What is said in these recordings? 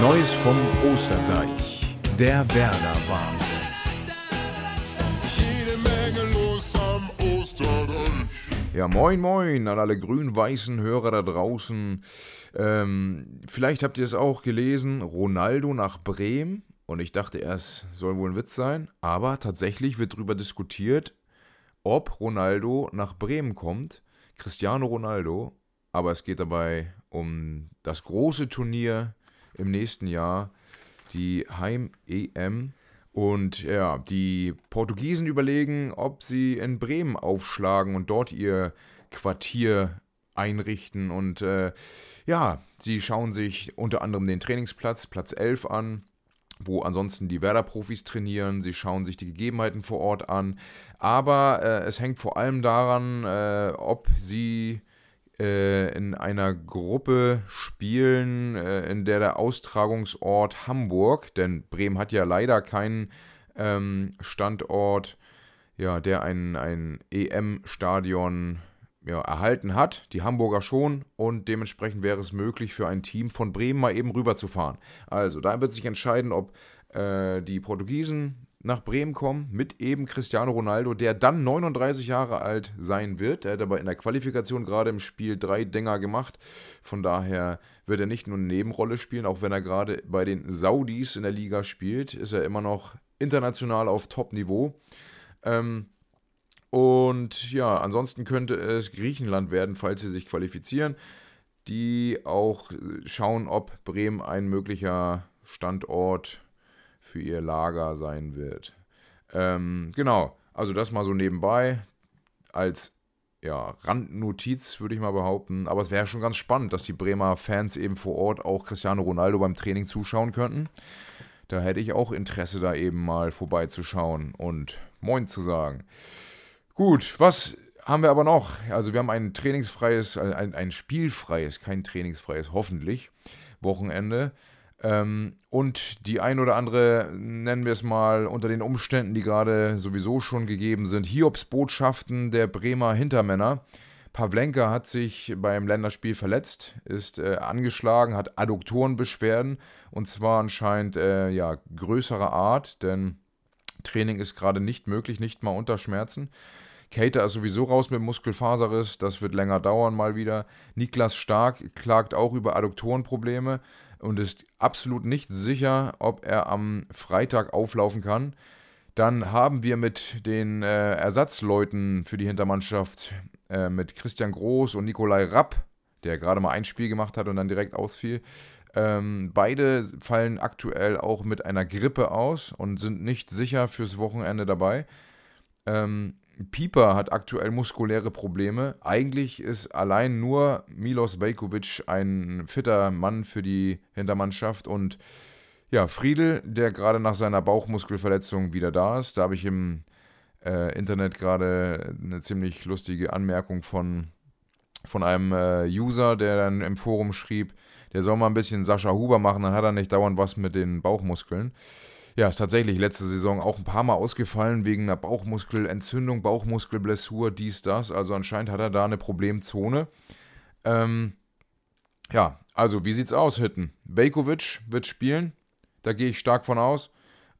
Neues vom Osterdeich. Der Werder-Wahnsinn. Jede Menge los am Osterdeich. Ja, moin, moin an alle grün-weißen Hörer da draußen. Ähm, vielleicht habt ihr es auch gelesen, Ronaldo nach Bremen. Und ich dachte erst, soll wohl ein Witz sein. Aber tatsächlich wird darüber diskutiert, ob Ronaldo nach Bremen kommt. Cristiano Ronaldo. Aber es geht dabei um das große Turnier im nächsten Jahr, die Heim-EM. Und ja, die Portugiesen überlegen, ob sie in Bremen aufschlagen und dort ihr Quartier einrichten. Und äh, ja, sie schauen sich unter anderem den Trainingsplatz, Platz 11 an wo ansonsten die Werder-Profis trainieren. Sie schauen sich die Gegebenheiten vor Ort an. Aber äh, es hängt vor allem daran, äh, ob sie äh, in einer Gruppe spielen, äh, in der der Austragungsort Hamburg, denn Bremen hat ja leider keinen ähm, Standort, ja, der ein, ein EM-Stadion ja, erhalten hat, die Hamburger schon, und dementsprechend wäre es möglich für ein Team von Bremen mal eben rüberzufahren. Also da wird sich entscheiden, ob äh, die Portugiesen nach Bremen kommen mit eben Cristiano Ronaldo, der dann 39 Jahre alt sein wird. Er hat aber in der Qualifikation gerade im Spiel drei Dinger gemacht. Von daher wird er nicht nur eine Nebenrolle spielen, auch wenn er gerade bei den Saudis in der Liga spielt, ist er immer noch international auf Top-Niveau. Ähm, und ja, ansonsten könnte es Griechenland werden, falls sie sich qualifizieren, die auch schauen, ob Bremen ein möglicher Standort für ihr Lager sein wird. Ähm, genau, also das mal so nebenbei als ja, Randnotiz, würde ich mal behaupten. Aber es wäre schon ganz spannend, dass die Bremer Fans eben vor Ort auch Cristiano Ronaldo beim Training zuschauen könnten. Da hätte ich auch Interesse, da eben mal vorbeizuschauen und Moin zu sagen. Gut, was haben wir aber noch? Also wir haben ein trainingsfreies, ein, ein spielfreies, kein trainingsfreies, hoffentlich, Wochenende. Ähm, und die ein oder andere, nennen wir es mal, unter den Umständen, die gerade sowieso schon gegeben sind, Hiobsbotschaften der Bremer Hintermänner. Pavlenka hat sich beim Länderspiel verletzt, ist äh, angeschlagen, hat Adduktorenbeschwerden und zwar anscheinend äh, ja, größerer Art, denn Training ist gerade nicht möglich, nicht mal unter Schmerzen. Cater ist sowieso raus mit Muskelfaserriss, das wird länger dauern mal wieder. Niklas Stark klagt auch über Adduktorenprobleme und ist absolut nicht sicher, ob er am Freitag auflaufen kann. Dann haben wir mit den äh, Ersatzleuten für die Hintermannschaft, äh, mit Christian Groß und Nikolai Rapp, der gerade mal ein Spiel gemacht hat und dann direkt ausfiel. Ähm, beide fallen aktuell auch mit einer Grippe aus und sind nicht sicher fürs Wochenende dabei. Ähm, Pieper hat aktuell muskuläre Probleme. Eigentlich ist allein nur Milos Vejkovic ein fitter Mann für die Hintermannschaft und ja, Friedel, der gerade nach seiner Bauchmuskelverletzung wieder da ist. Da habe ich im äh, Internet gerade eine ziemlich lustige Anmerkung von, von einem äh, User, der dann im Forum schrieb, der soll mal ein bisschen Sascha Huber machen, dann hat er nicht dauernd was mit den Bauchmuskeln. Ja, ist tatsächlich letzte Saison auch ein paar Mal ausgefallen wegen einer Bauchmuskelentzündung, Bauchmuskelblessur, dies, das. Also anscheinend hat er da eine Problemzone. Ähm, ja, also wie sieht's aus, Hitten? Vejkovic wird spielen, da gehe ich stark von aus.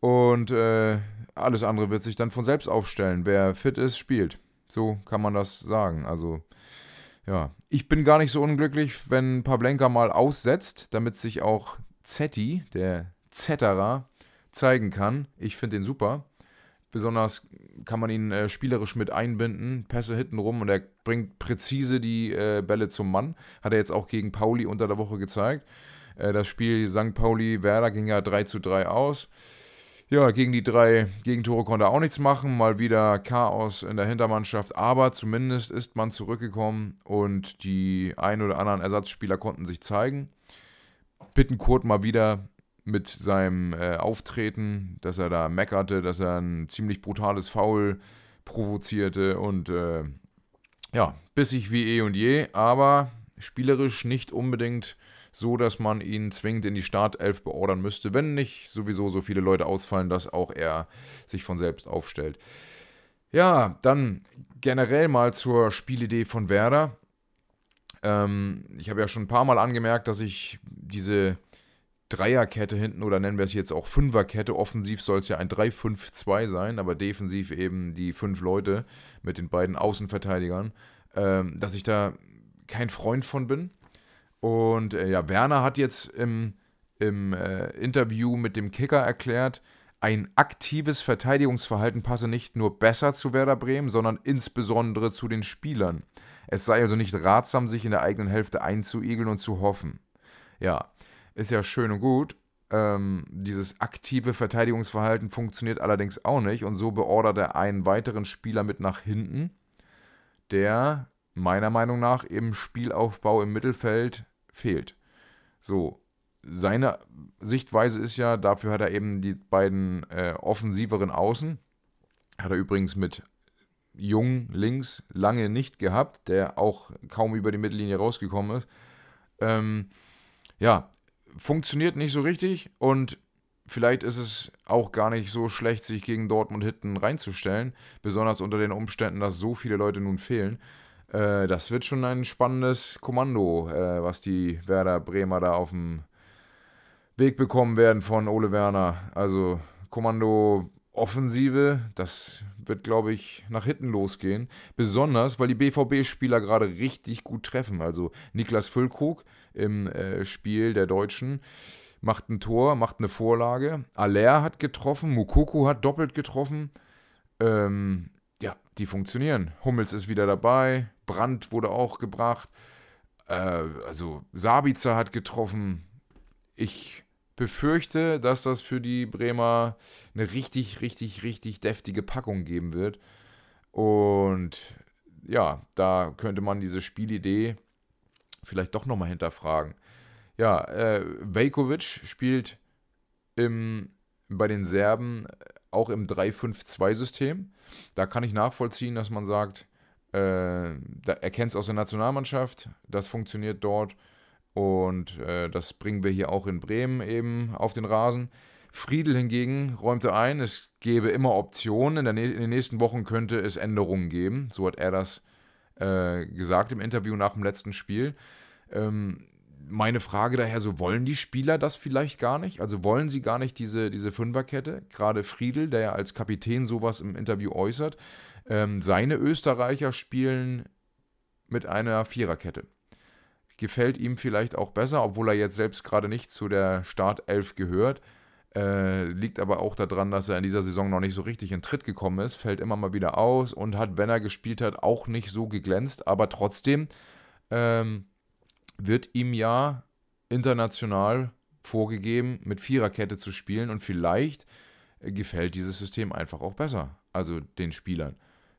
Und äh, alles andere wird sich dann von selbst aufstellen. Wer fit ist, spielt. So kann man das sagen. Also, ja. Ich bin gar nicht so unglücklich, wenn Pavlenka mal aussetzt, damit sich auch Zetti, der Zetterer, zeigen kann. Ich finde den super. Besonders kann man ihn äh, spielerisch mit einbinden, Pässe hinten rum und er bringt präzise die äh, Bälle zum Mann. Hat er jetzt auch gegen Pauli unter der Woche gezeigt. Äh, das Spiel St. Pauli-Werder ging ja 3 zu 3 aus. Ja, gegen die drei Gegentore konnte er auch nichts machen. Mal wieder Chaos in der Hintermannschaft. Aber zumindest ist man zurückgekommen und die ein oder anderen Ersatzspieler konnten sich zeigen. Bittenkurt mal wieder mit seinem äh, Auftreten, dass er da meckerte, dass er ein ziemlich brutales Foul provozierte und äh, ja, bissig wie eh und je, aber spielerisch nicht unbedingt so, dass man ihn zwingend in die Startelf beordern müsste, wenn nicht sowieso so viele Leute ausfallen, dass auch er sich von selbst aufstellt. Ja, dann generell mal zur Spielidee von Werder. Ähm, ich habe ja schon ein paar Mal angemerkt, dass ich diese Dreierkette hinten oder nennen wir es jetzt auch Fünferkette. Offensiv soll es ja ein 3-5-2 sein, aber defensiv eben die fünf Leute mit den beiden Außenverteidigern, ähm, dass ich da kein Freund von bin. Und äh, ja, Werner hat jetzt im, im äh, Interview mit dem Kicker erklärt, ein aktives Verteidigungsverhalten passe nicht nur besser zu Werder Bremen, sondern insbesondere zu den Spielern. Es sei also nicht ratsam, sich in der eigenen Hälfte einzuigeln und zu hoffen. Ja, ist ja schön und gut. Ähm, dieses aktive Verteidigungsverhalten funktioniert allerdings auch nicht und so beordert er einen weiteren Spieler mit nach hinten, der meiner Meinung nach im Spielaufbau im Mittelfeld fehlt. So, seine Sichtweise ist ja, dafür hat er eben die beiden äh, offensiveren Außen. Hat er übrigens mit Jung links lange nicht gehabt, der auch kaum über die Mittellinie rausgekommen ist. Ähm, ja, funktioniert nicht so richtig und vielleicht ist es auch gar nicht so schlecht, sich gegen Dortmund hinten reinzustellen, besonders unter den Umständen, dass so viele Leute nun fehlen. Äh, das wird schon ein spannendes Kommando, äh, was die Werder Bremer da auf dem Weg bekommen werden von Ole Werner. Also Kommando Offensive, das wird, glaube ich, nach hinten losgehen. Besonders, weil die BVB-Spieler gerade richtig gut treffen. Also Niklas Füllkrug im äh, Spiel der Deutschen macht ein Tor, macht eine Vorlage. Aller hat getroffen, Mukoko hat doppelt getroffen. Ähm, ja, die funktionieren. Hummels ist wieder dabei, Brandt wurde auch gebracht. Äh, also Sabitzer hat getroffen. Ich befürchte, dass das für die Bremer eine richtig, richtig, richtig deftige Packung geben wird. Und ja, da könnte man diese Spielidee vielleicht doch nochmal hinterfragen. Ja, äh, Vejkovic spielt im, bei den Serben auch im 3-5-2-System. Da kann ich nachvollziehen, dass man sagt, äh, er kennt es aus der Nationalmannschaft, das funktioniert dort und äh, das bringen wir hier auch in Bremen eben auf den Rasen. Friedel hingegen räumte ein, es gäbe immer Optionen. In, in den nächsten Wochen könnte es Änderungen geben. So hat er das äh, gesagt im Interview nach dem letzten Spiel. Ähm, meine Frage daher, so wollen die Spieler das vielleicht gar nicht? Also wollen sie gar nicht diese, diese Fünferkette? Gerade Friedel, der ja als Kapitän sowas im Interview äußert. Ähm, seine Österreicher spielen mit einer Viererkette gefällt ihm vielleicht auch besser, obwohl er jetzt selbst gerade nicht zu der Startelf gehört. Äh, liegt aber auch daran, dass er in dieser Saison noch nicht so richtig in Tritt gekommen ist, fällt immer mal wieder aus und hat, wenn er gespielt hat, auch nicht so geglänzt. Aber trotzdem ähm, wird ihm ja international vorgegeben, mit Viererkette zu spielen und vielleicht äh, gefällt dieses System einfach auch besser, also den Spielern.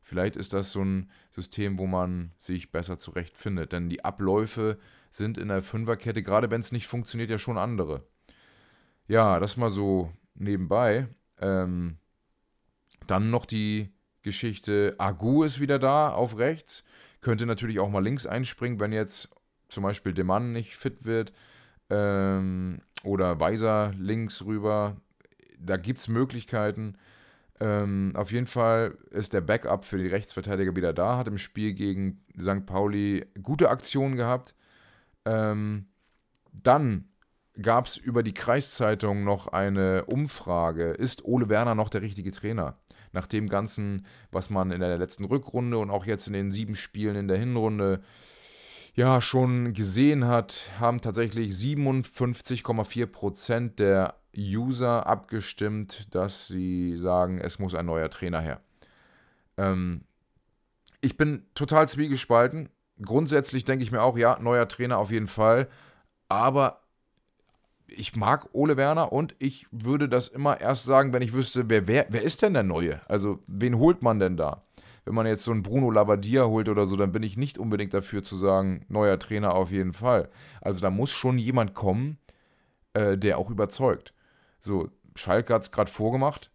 Vielleicht ist das so ein System, wo man sich besser zurechtfindet. Denn die Abläufe sind in der Fünferkette, gerade wenn es nicht funktioniert, ja schon andere. Ja, das mal so nebenbei. Ähm, dann noch die Geschichte, Agu ist wieder da auf rechts. Könnte natürlich auch mal links einspringen, wenn jetzt zum Beispiel Demann nicht fit wird. Ähm, oder Weiser links rüber. Da gibt es Möglichkeiten. Ähm, auf jeden Fall ist der Backup für die Rechtsverteidiger wieder da, hat im Spiel gegen St. Pauli gute Aktionen gehabt. Ähm, dann gab es über die Kreiszeitung noch eine Umfrage, ist Ole Werner noch der richtige Trainer? Nach dem Ganzen, was man in der letzten Rückrunde und auch jetzt in den sieben Spielen in der Hinrunde ja schon gesehen hat, haben tatsächlich 57,4 Prozent der User abgestimmt, dass sie sagen, es muss ein neuer Trainer her. Ähm, ich bin total zwiegespalten. Grundsätzlich denke ich mir auch, ja, neuer Trainer auf jeden Fall. Aber ich mag Ole Werner und ich würde das immer erst sagen, wenn ich wüsste, wer, wer, wer ist denn der Neue? Also, wen holt man denn da? Wenn man jetzt so einen Bruno Labbadia holt oder so, dann bin ich nicht unbedingt dafür zu sagen, neuer Trainer auf jeden Fall. Also, da muss schon jemand kommen, äh, der auch überzeugt. So, Schalke hat es gerade vorgemacht.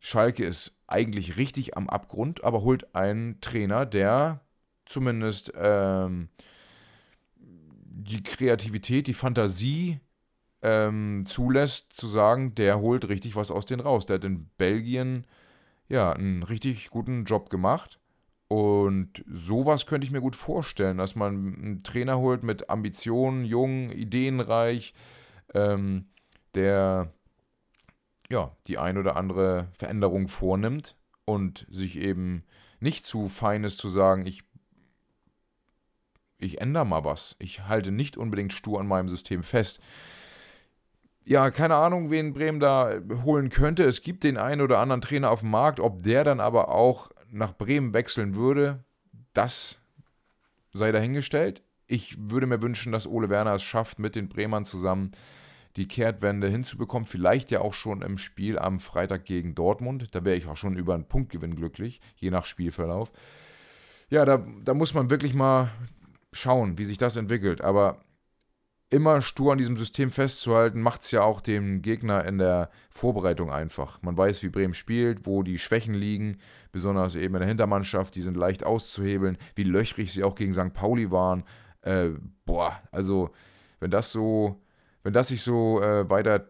Schalke ist eigentlich richtig am Abgrund, aber holt einen Trainer, der zumindest ähm, die Kreativität, die Fantasie ähm, zulässt, zu sagen, der holt richtig was aus denen raus. Der hat in Belgien ja einen richtig guten Job gemacht. Und sowas könnte ich mir gut vorstellen, dass man einen Trainer holt mit Ambitionen, jung, ideenreich, ähm, der ja, die ein oder andere Veränderung vornimmt und sich eben nicht zu fein ist zu sagen, ich, ich ändere mal was. Ich halte nicht unbedingt stur an meinem System fest. Ja, keine Ahnung, wen Bremen da holen könnte. Es gibt den einen oder anderen Trainer auf dem Markt. Ob der dann aber auch nach Bremen wechseln würde, das sei dahingestellt. Ich würde mir wünschen, dass Ole Werner es schafft, mit den Bremern zusammen die Kehrtwende hinzubekommen. Vielleicht ja auch schon im Spiel am Freitag gegen Dortmund. Da wäre ich auch schon über einen Punktgewinn glücklich, je nach Spielverlauf. Ja, da, da muss man wirklich mal schauen, wie sich das entwickelt. Aber immer stur an diesem System festzuhalten, macht es ja auch dem Gegner in der Vorbereitung einfach. Man weiß, wie Bremen spielt, wo die Schwächen liegen, besonders eben in der Hintermannschaft, die sind leicht auszuhebeln, wie löchrig sie auch gegen St. Pauli waren. Äh, boah, also wenn das so wenn das sich so äh, weiter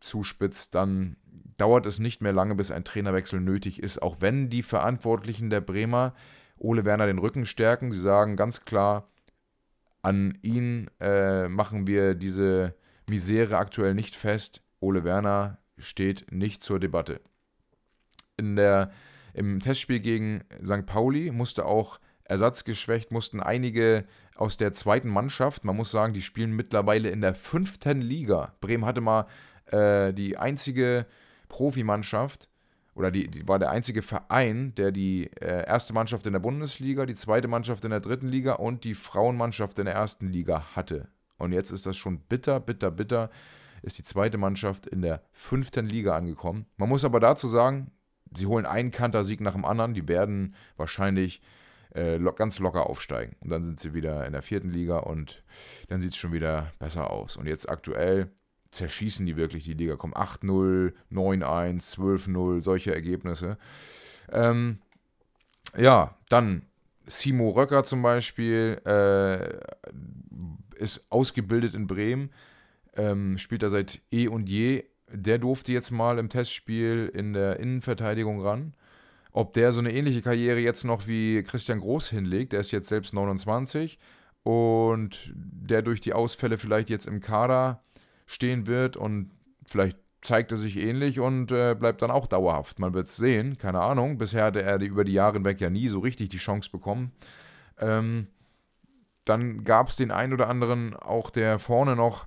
zuspitzt, dann dauert es nicht mehr lange, bis ein Trainerwechsel nötig ist, auch wenn die Verantwortlichen der Bremer Ole Werner den Rücken stärken. Sie sagen ganz klar, an ihn äh, machen wir diese Misere aktuell nicht fest. Ole Werner steht nicht zur Debatte. In der, Im Testspiel gegen St. Pauli musste auch ersatzgeschwächt, mussten einige aus der zweiten Mannschaft. Man muss sagen, die spielen mittlerweile in der fünften Liga. Bremen hatte mal äh, die einzige Profimannschaft oder die, die, war der einzige Verein, der die äh, erste Mannschaft in der Bundesliga, die zweite Mannschaft in der dritten Liga und die Frauenmannschaft in der ersten Liga hatte. Und jetzt ist das schon bitter, bitter, bitter, ist die zweite Mannschaft in der fünften Liga angekommen. Man muss aber dazu sagen, sie holen einen Kantersieg nach dem anderen. Die werden wahrscheinlich äh, ganz locker aufsteigen. Und dann sind sie wieder in der vierten Liga und dann sieht es schon wieder besser aus. Und jetzt aktuell zerschießen die wirklich die Liga, kommen 8-0, 9-1, 12-0, solche Ergebnisse. Ähm, ja, dann Simo Röcker zum Beispiel äh, ist ausgebildet in Bremen, ähm, spielt da seit eh und je. Der durfte jetzt mal im Testspiel in der Innenverteidigung ran ob der so eine ähnliche Karriere jetzt noch wie Christian Groß hinlegt, der ist jetzt selbst 29 und der durch die Ausfälle vielleicht jetzt im Kader stehen wird und vielleicht zeigt er sich ähnlich und äh, bleibt dann auch dauerhaft. Man wird es sehen, keine Ahnung. Bisher hatte er über die Jahre hinweg ja nie so richtig die Chance bekommen. Ähm, dann gab es den einen oder anderen auch, der vorne noch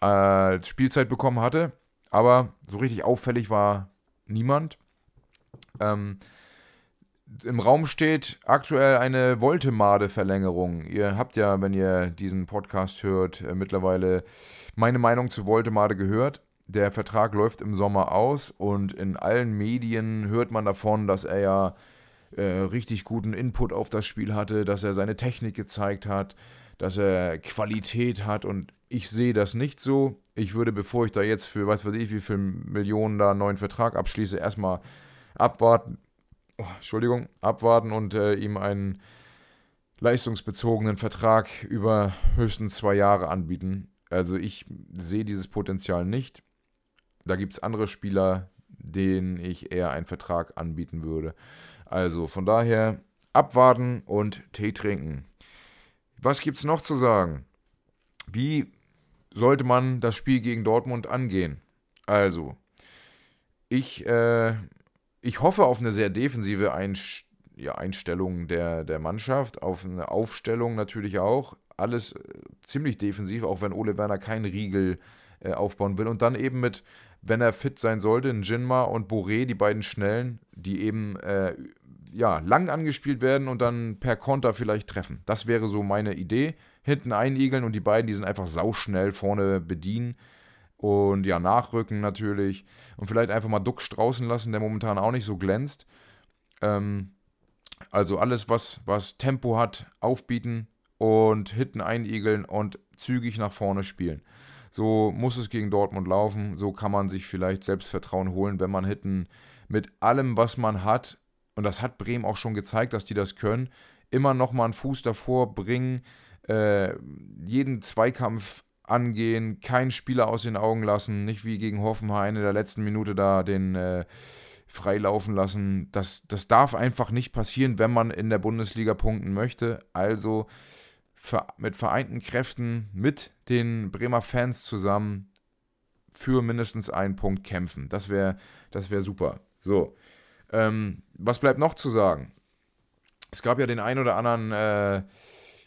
äh, Spielzeit bekommen hatte, aber so richtig auffällig war niemand. Ähm, Im Raum steht aktuell eine Voltemade-Verlängerung. Ihr habt ja, wenn ihr diesen Podcast hört, äh, mittlerweile meine Meinung zu Voltemade gehört. Der Vertrag läuft im Sommer aus und in allen Medien hört man davon, dass er ja äh, richtig guten Input auf das Spiel hatte, dass er seine Technik gezeigt hat, dass er Qualität hat und ich sehe das nicht so. Ich würde, bevor ich da jetzt für was weiß ich wie viele Millionen da einen neuen Vertrag abschließe, erstmal abwarten, oh, Entschuldigung, abwarten und äh, ihm einen leistungsbezogenen Vertrag über höchstens zwei Jahre anbieten. Also ich sehe dieses Potenzial nicht. Da gibt es andere Spieler, denen ich eher einen Vertrag anbieten würde. Also von daher abwarten und Tee trinken. Was gibt es noch zu sagen? Wie sollte man das Spiel gegen Dortmund angehen? Also, ich äh, ich hoffe auf eine sehr defensive Einst ja, Einstellung der, der Mannschaft, auf eine Aufstellung natürlich auch. Alles äh, ziemlich defensiv, auch wenn Ole Werner keinen Riegel äh, aufbauen will. Und dann eben mit, wenn er fit sein sollte, Jinma und Boré, die beiden Schnellen, die eben äh, ja, lang angespielt werden und dann per Konter vielleicht treffen. Das wäre so meine Idee. Hinten einigeln und die beiden, die sind einfach sauschnell vorne bedienen und ja, nachrücken natürlich. Und vielleicht einfach mal Duck straußen lassen, der momentan auch nicht so glänzt. Ähm, also alles, was, was Tempo hat, aufbieten und Hitten einigeln und zügig nach vorne spielen. So muss es gegen Dortmund laufen. So kann man sich vielleicht Selbstvertrauen holen, wenn man Hitten mit allem, was man hat, und das hat Bremen auch schon gezeigt, dass die das können, immer noch mal einen Fuß davor bringen, äh, jeden Zweikampf angehen, keinen Spieler aus den Augen lassen, nicht wie gegen Hoffenheim in der letzten Minute da den äh, freilaufen lassen. Das, das darf einfach nicht passieren, wenn man in der Bundesliga punkten möchte. Also mit vereinten Kräften, mit den Bremer Fans zusammen für mindestens einen Punkt kämpfen. Das wäre das wär super. So. Ähm, was bleibt noch zu sagen? Es gab ja den ein oder anderen äh,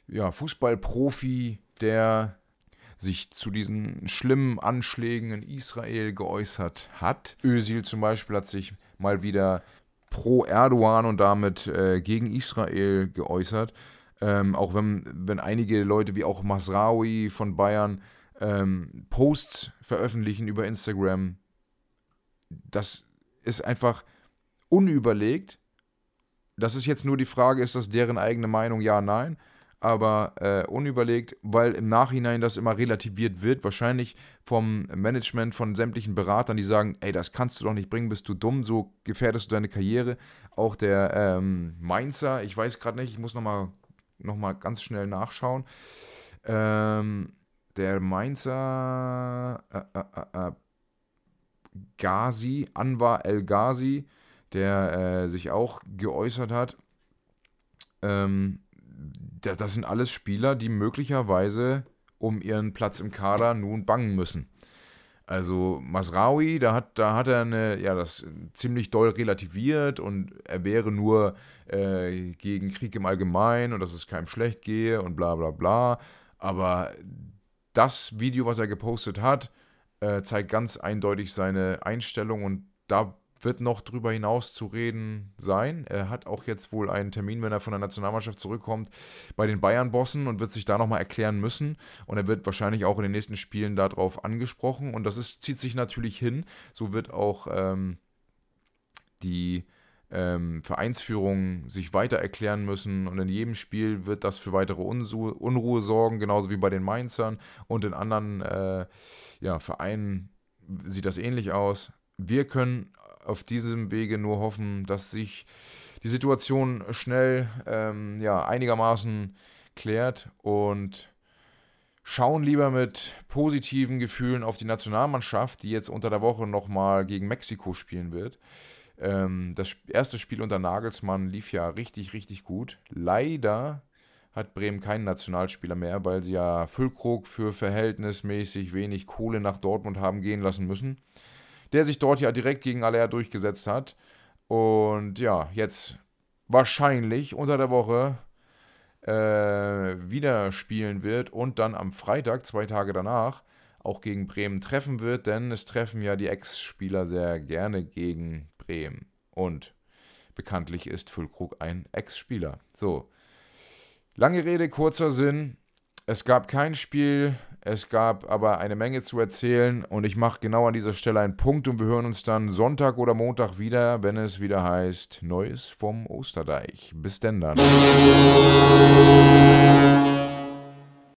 ja, Fußballprofi, der sich zu diesen schlimmen Anschlägen in Israel geäußert hat. Özil zum Beispiel hat sich mal wieder pro Erdogan und damit äh, gegen Israel geäußert. Ähm, auch wenn, wenn einige Leute wie auch Masraoui von Bayern ähm, Posts veröffentlichen über Instagram, das ist einfach unüberlegt. Das ist jetzt nur die Frage, ist das deren eigene Meinung? Ja, nein aber äh, unüberlegt, weil im Nachhinein das immer relativiert wird, wahrscheinlich vom Management, von sämtlichen Beratern, die sagen, ey, das kannst du doch nicht bringen, bist du dumm, so gefährdest du deine Karriere. Auch der ähm, Mainzer, ich weiß gerade nicht, ich muss nochmal noch mal ganz schnell nachschauen. Ähm, der Mainzer äh, äh, äh, äh Ghazi, Anwar El Ghazi, der äh, sich auch geäußert hat, ähm, das sind alles Spieler, die möglicherweise um ihren Platz im Kader nun bangen müssen. Also Masraoui, da hat, da hat er eine, ja, das ziemlich doll relativiert und er wäre nur äh, gegen Krieg im Allgemeinen und dass es keinem schlecht gehe und bla bla bla. Aber das Video, was er gepostet hat, äh, zeigt ganz eindeutig seine Einstellung und da wird noch drüber hinaus zu reden sein. Er hat auch jetzt wohl einen Termin, wenn er von der Nationalmannschaft zurückkommt, bei den Bayern-Bossen und wird sich da nochmal erklären müssen. Und er wird wahrscheinlich auch in den nächsten Spielen darauf angesprochen. Und das ist, zieht sich natürlich hin. So wird auch ähm, die ähm, Vereinsführung sich weiter erklären müssen. Und in jedem Spiel wird das für weitere Unruhe, Unruhe sorgen, genauso wie bei den Mainzern. Und in anderen äh, ja, Vereinen sieht das ähnlich aus. Wir können auf diesem Wege nur hoffen, dass sich die Situation schnell ähm, ja, einigermaßen klärt und schauen lieber mit positiven Gefühlen auf die Nationalmannschaft, die jetzt unter der Woche nochmal gegen Mexiko spielen wird. Ähm, das erste Spiel unter Nagelsmann lief ja richtig, richtig gut. Leider hat Bremen keinen Nationalspieler mehr, weil sie ja Füllkrug für verhältnismäßig wenig Kohle nach Dortmund haben gehen lassen müssen der sich dort ja direkt gegen Aller durchgesetzt hat. Und ja, jetzt wahrscheinlich unter der Woche äh, wieder spielen wird und dann am Freitag, zwei Tage danach, auch gegen Bremen treffen wird, denn es treffen ja die Ex-Spieler sehr gerne gegen Bremen. Und bekanntlich ist Füllkrug ein Ex-Spieler. So. Lange Rede, kurzer Sinn. Es gab kein Spiel, es gab aber eine Menge zu erzählen und ich mache genau an dieser Stelle einen Punkt und wir hören uns dann Sonntag oder Montag wieder, wenn es wieder heißt Neues vom Osterdeich. Bis denn dann.